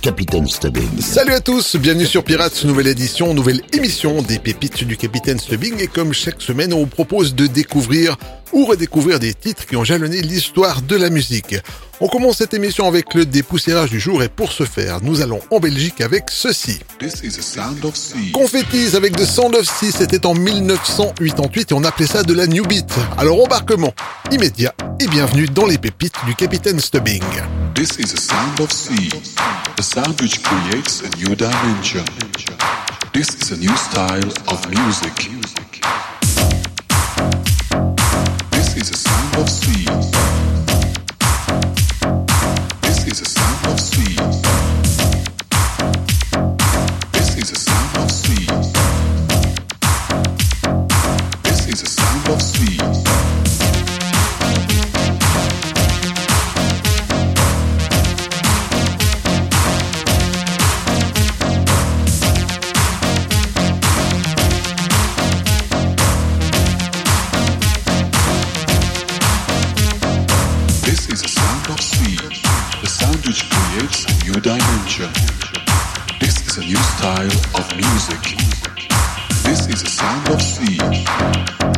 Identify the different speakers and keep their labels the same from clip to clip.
Speaker 1: Capitaine Stubbing.
Speaker 2: Salut à tous, bienvenue sur Pirates, nouvelle édition, nouvelle émission des pépites du Capitaine Stubbing. Et comme chaque semaine, on vous propose de découvrir ou redécouvrir des titres qui ont jalonné l'histoire de la musique. On commence cette émission avec le dépoussiérage du jour et pour ce faire, nous allons en Belgique avec ceci. Confettis avec The Sound of Sea, c'était en 1988 et on appelait ça de la New Beat. Alors embarquement immédiat et bienvenue dans les pépites du Capitaine Stubbing.
Speaker 3: This is a sound of sea, a sound which creates a new dimension. This is a new style of music. This is a sound of sea. This is a sound of sea. Dimension. This is a new style of music. This is a sound of sea.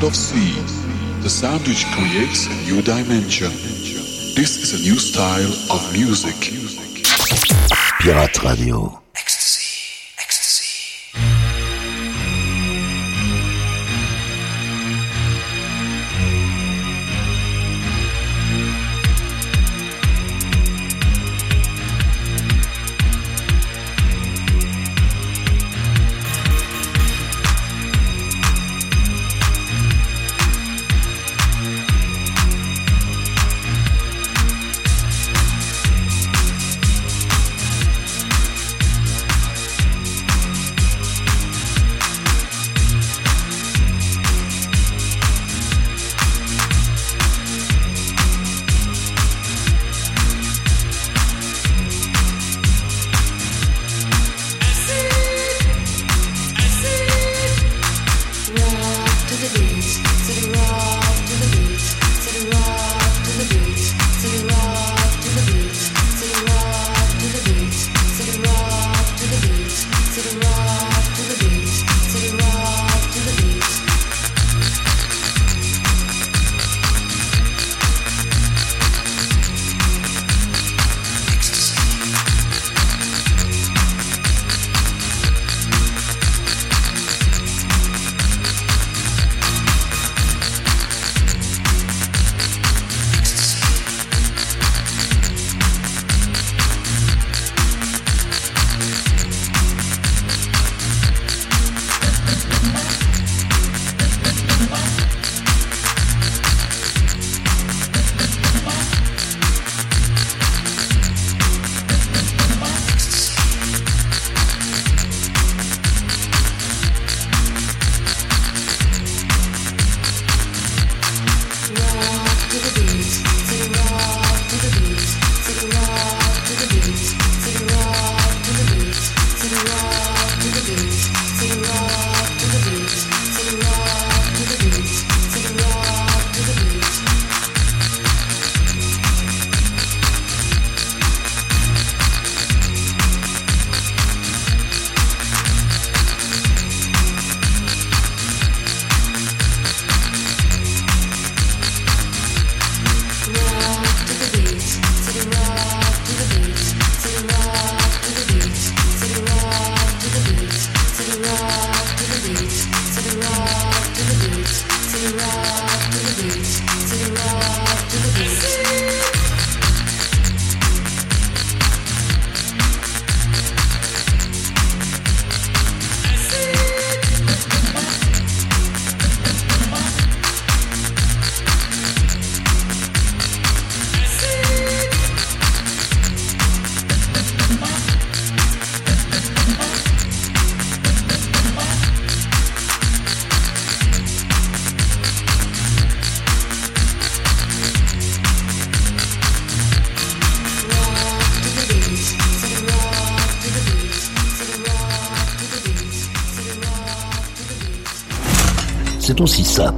Speaker 3: Sound of sea, the sound which creates a new dimension. This is a new style of music.
Speaker 1: Pirate Radio.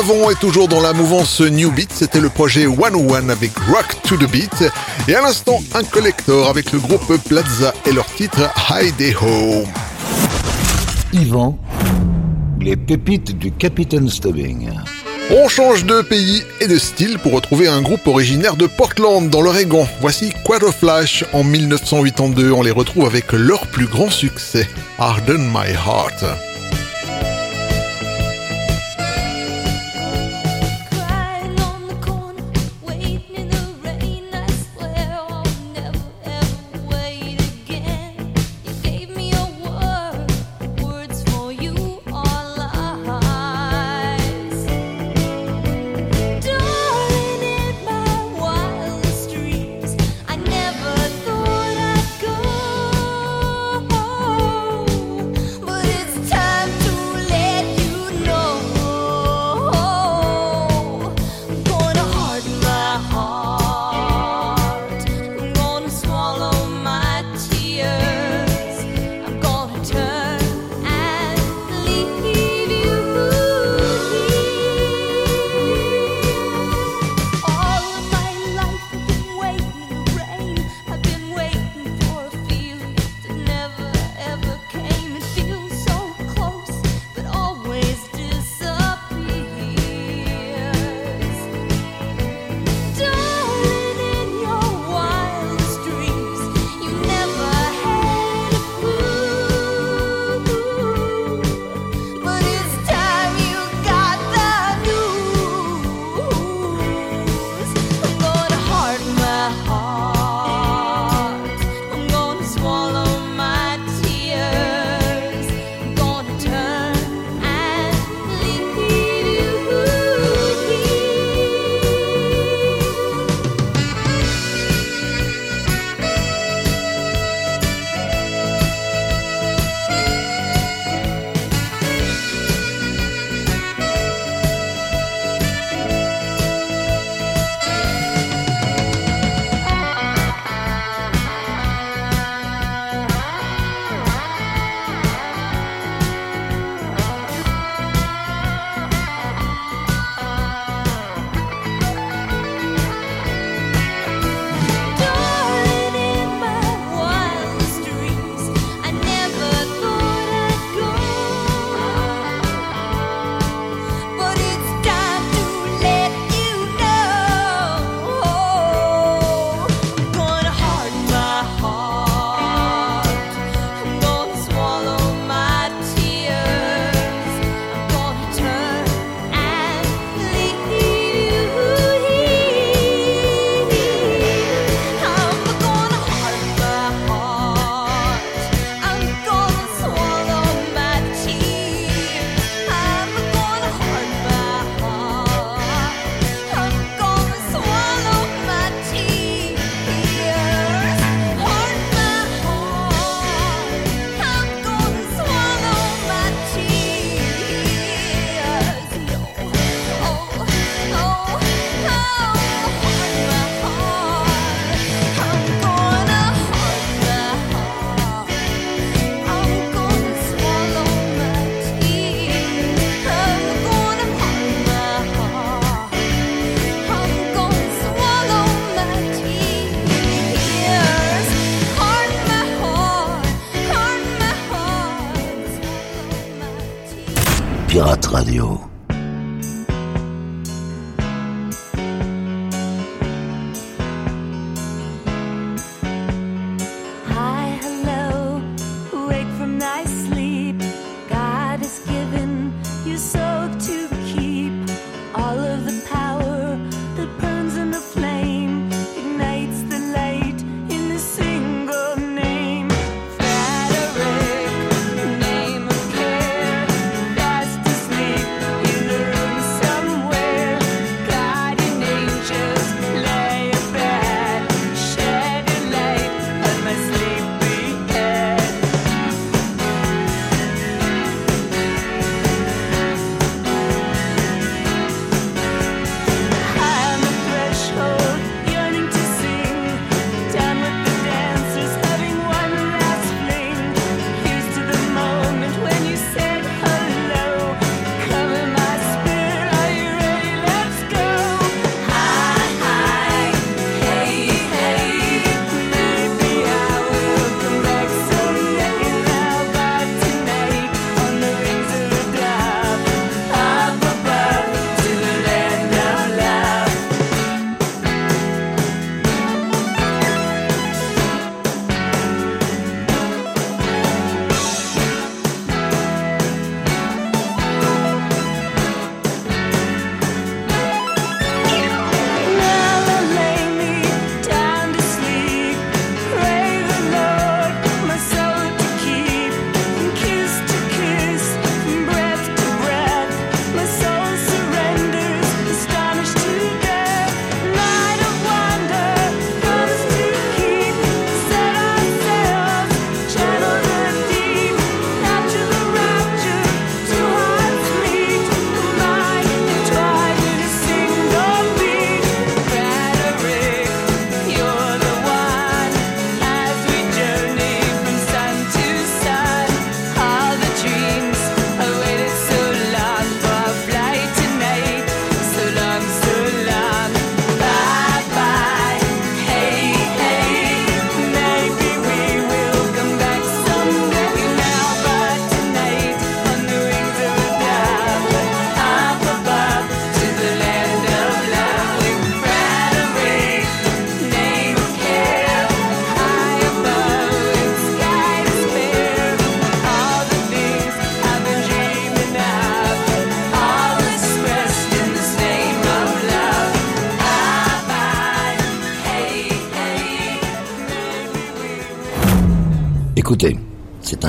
Speaker 2: Avant et toujours dans la mouvance New Beat, c'était le projet One One avec Rock to the Beat. Et à l'instant, un collector avec le groupe Plaza et leur titre Hide Home.
Speaker 4: Yvan, les pépites du Capitaine Stubbing.
Speaker 2: On change de pays et de style pour retrouver un groupe originaire de Portland dans l'Oregon. Voici Flash en 1982. On les retrouve avec leur plus grand succès, Harden My Heart.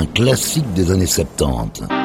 Speaker 5: Classique des années 70.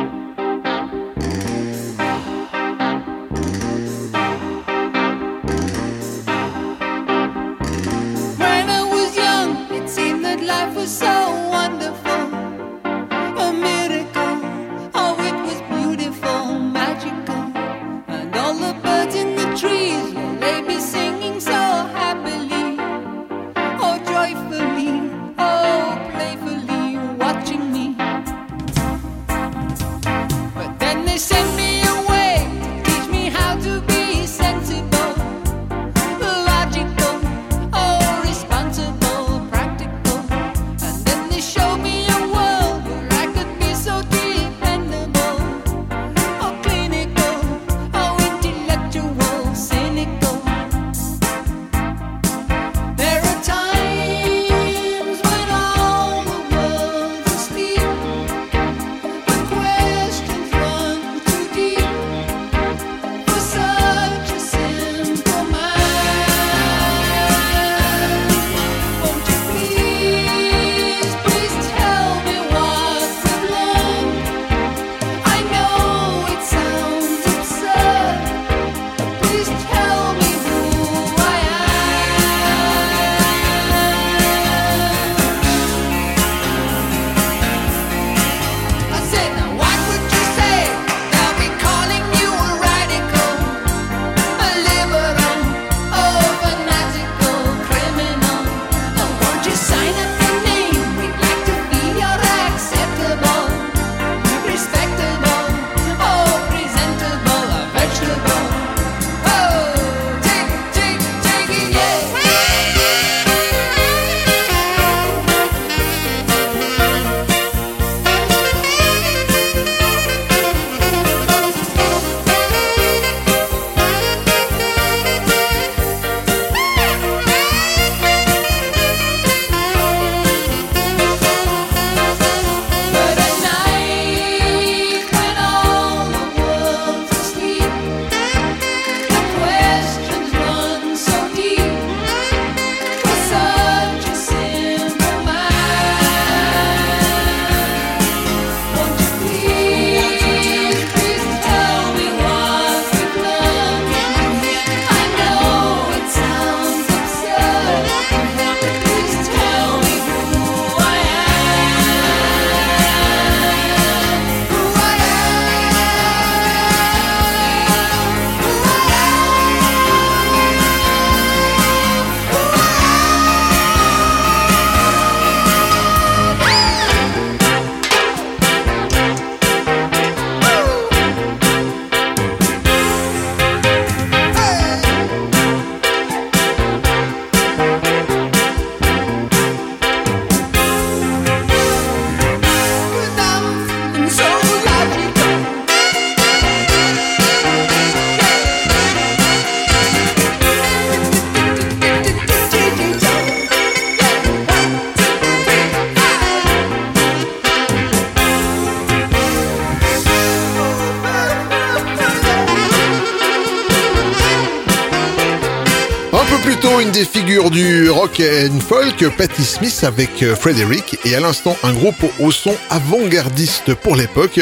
Speaker 6: Des figures du rock and folk, Patti Smith avec euh, Frederick, et à l'instant un groupe au son avant-gardiste pour l'époque,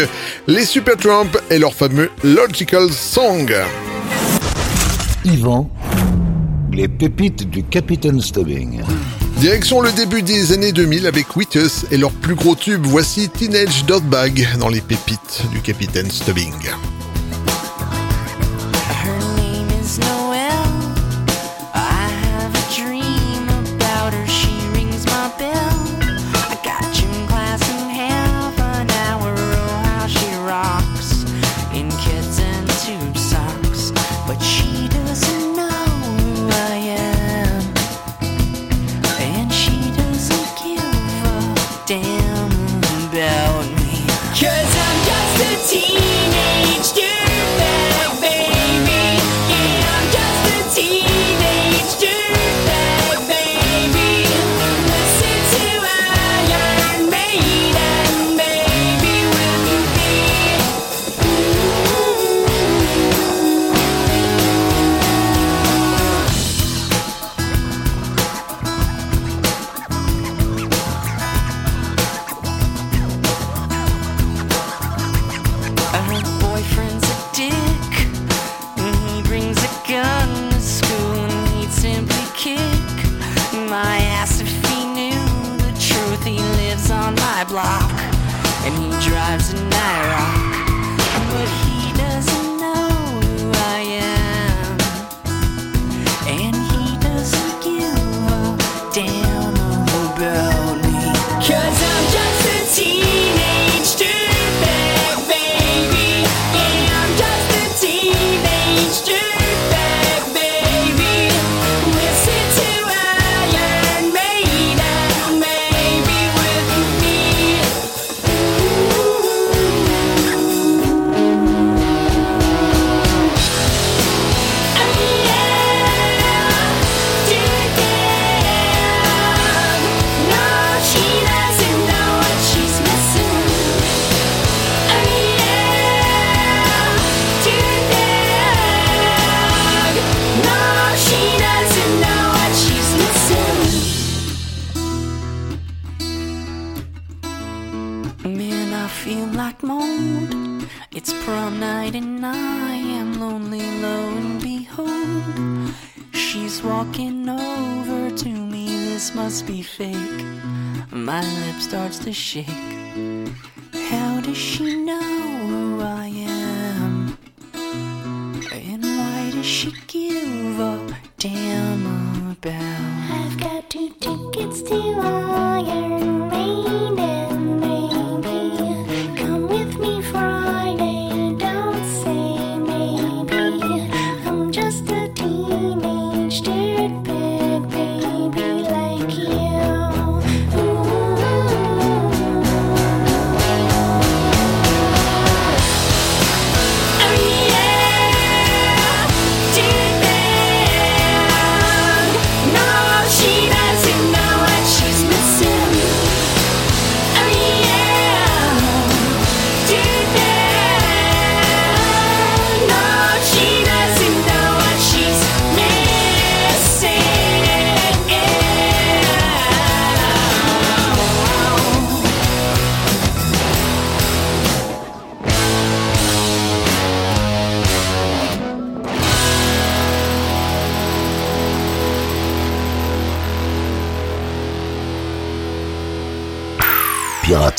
Speaker 6: les Supertramp et leur fameux Logical Song.
Speaker 7: Yvan, les pépites du Capitaine Stubbing.
Speaker 6: Direction le début des années 2000 avec Witness et leur plus gros tube, voici Teenage Dirtbag dans les pépites du Capitaine Stubbing.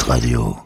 Speaker 7: Radio.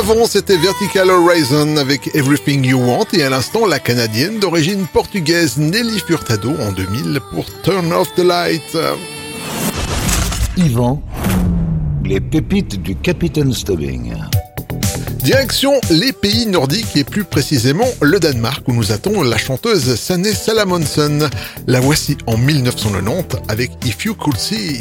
Speaker 8: avant, c'était Vertical Horizon avec Everything You Want et à l'instant, la Canadienne d'origine portugaise Nelly Furtado en 2000 pour Turn Off the Light.
Speaker 1: Yvan, les pépites du Capitaine Stubbing.
Speaker 8: Direction les pays nordiques et plus précisément le Danemark où nous attend la chanteuse Sanne Salamonsen. La voici en 1990 avec If You Could See.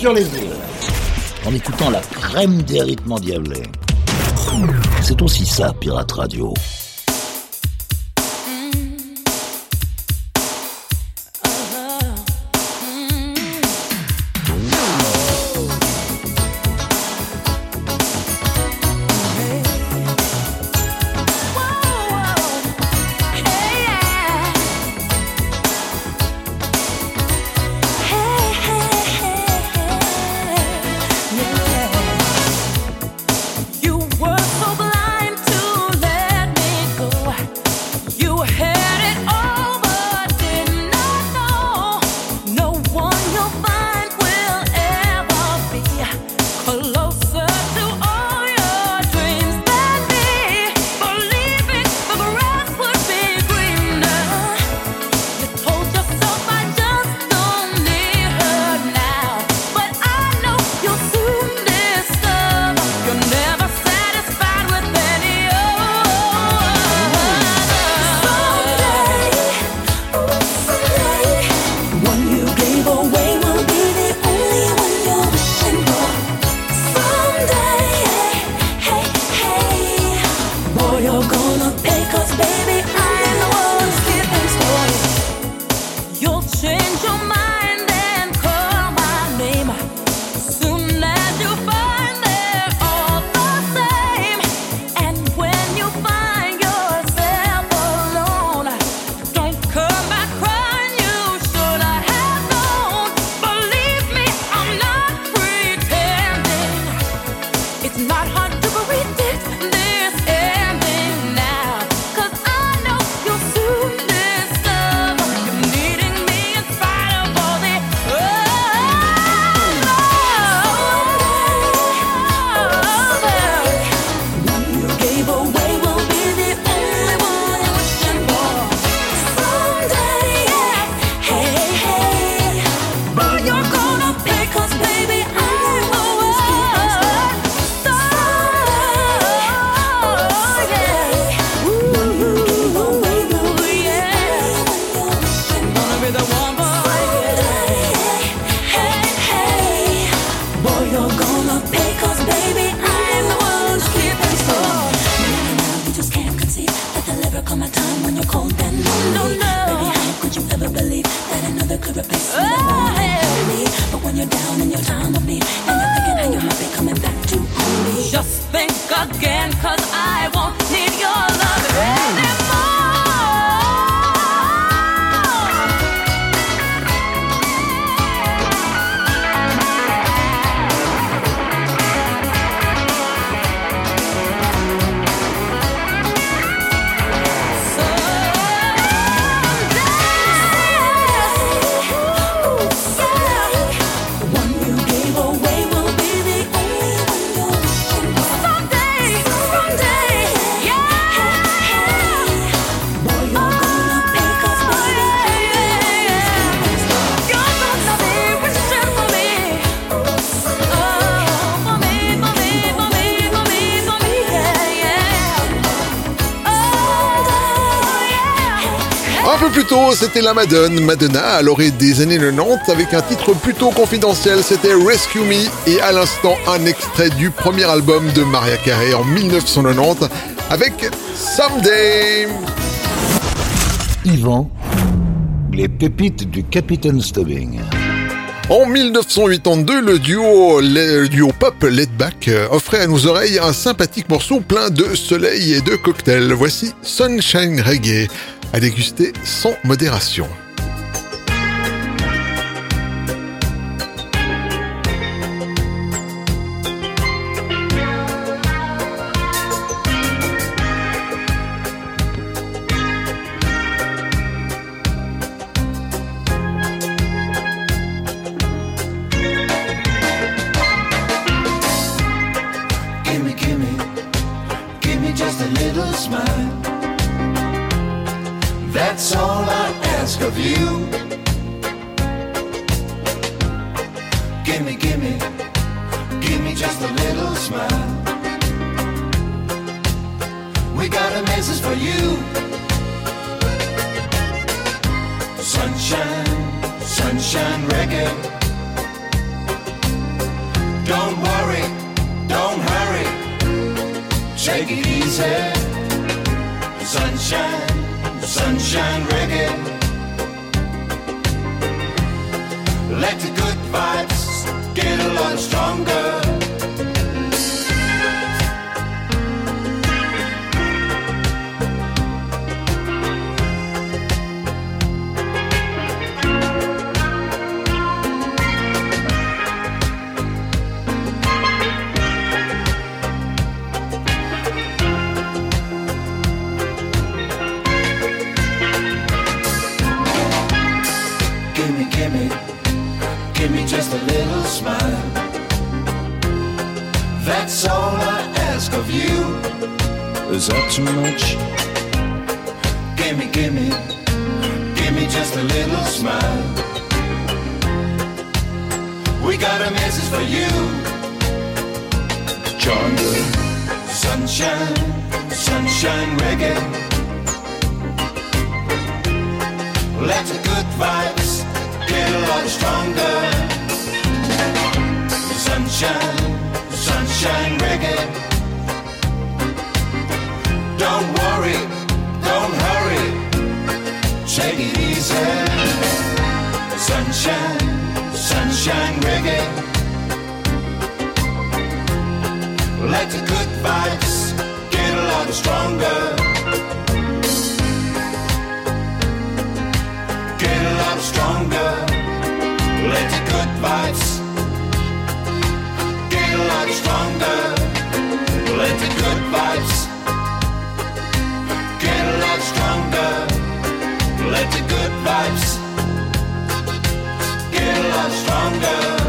Speaker 8: sur les îles, en écoutant la crème des rythmes endiablés. C'est aussi ça, Pirate Radio.
Speaker 2: C'était la Madone, Madonna à l'orée des années 90 avec un titre plutôt confidentiel, c'était Rescue Me et à l'instant un extrait du premier album de Maria Carey en 1990 avec Someday.
Speaker 9: Yvan, les pépites du Capitaine Stubbing.
Speaker 2: En 1982, le duo, le duo pop Let Back euh, offrait à nos oreilles un sympathique morceau plein de soleil et de cocktails. Voici Sunshine Reggae, à déguster sans modération.
Speaker 10: Gimme, gimme, give me just a little smile. That's all I ask of you. Is that too much? Gimme, gimme, give me just a little smile. We got a message for you. Chanda. Sunshine, sunshine reggae. Let the good vibes get a lot stronger. Sunshine, sunshine reggae. Don't worry, don't hurry. Take it easy. Sunshine, sunshine reggae. Let the good vibes get a lot stronger. stronger. Vibes get a lot stronger. Let the good vibes get a lot stronger. Let the good vibes get a lot stronger.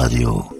Speaker 9: Radio.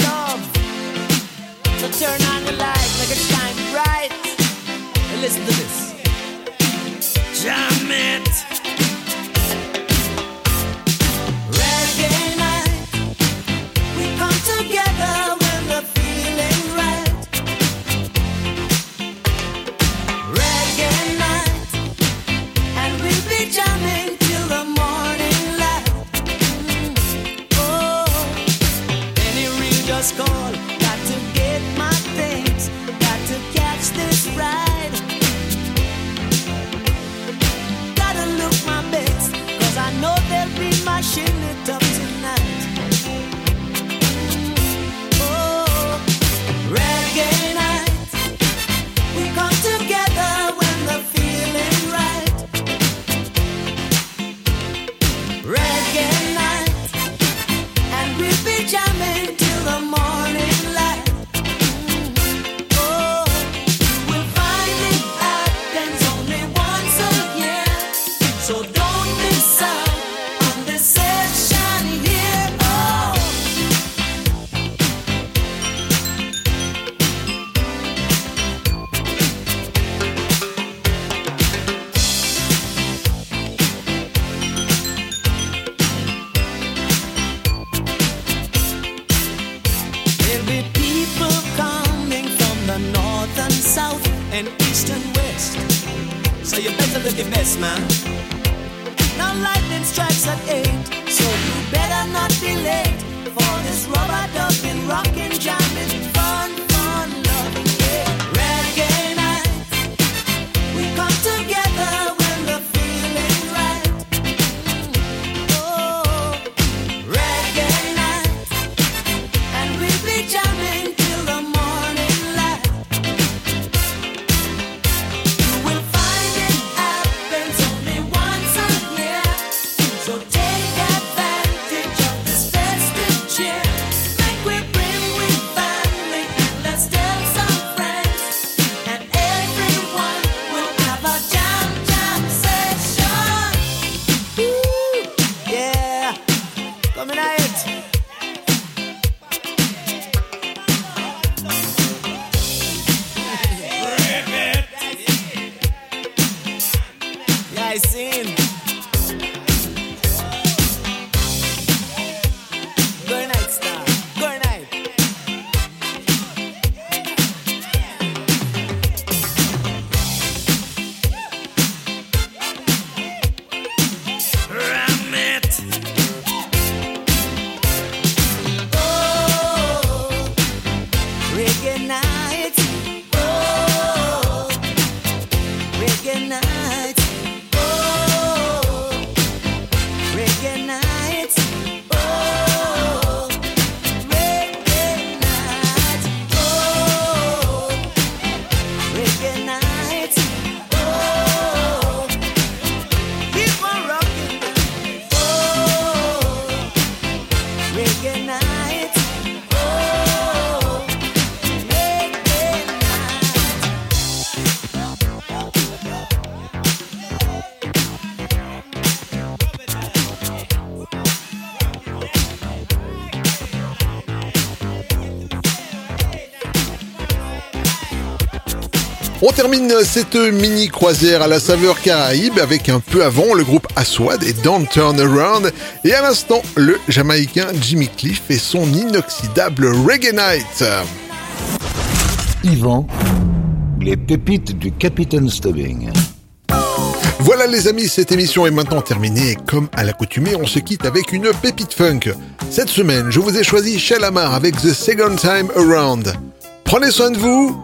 Speaker 7: Turn on the light like it's time bright. rise. Listen to On
Speaker 8: termine cette mini croisière à la saveur caraïbe avec un peu avant le groupe Aswad et Don't Turn Around et à l'instant le Jamaïcain Jimmy Cliff et son inoxydable Reggae Night.
Speaker 1: Yvan, les pépites du Capitaine Stubbing.
Speaker 8: Voilà les amis, cette émission est maintenant terminée et comme à l'accoutumée, on se quitte avec une pépite funk. Cette semaine, je vous ai choisi Shell Amar avec The Second Time Around. Prenez soin de vous,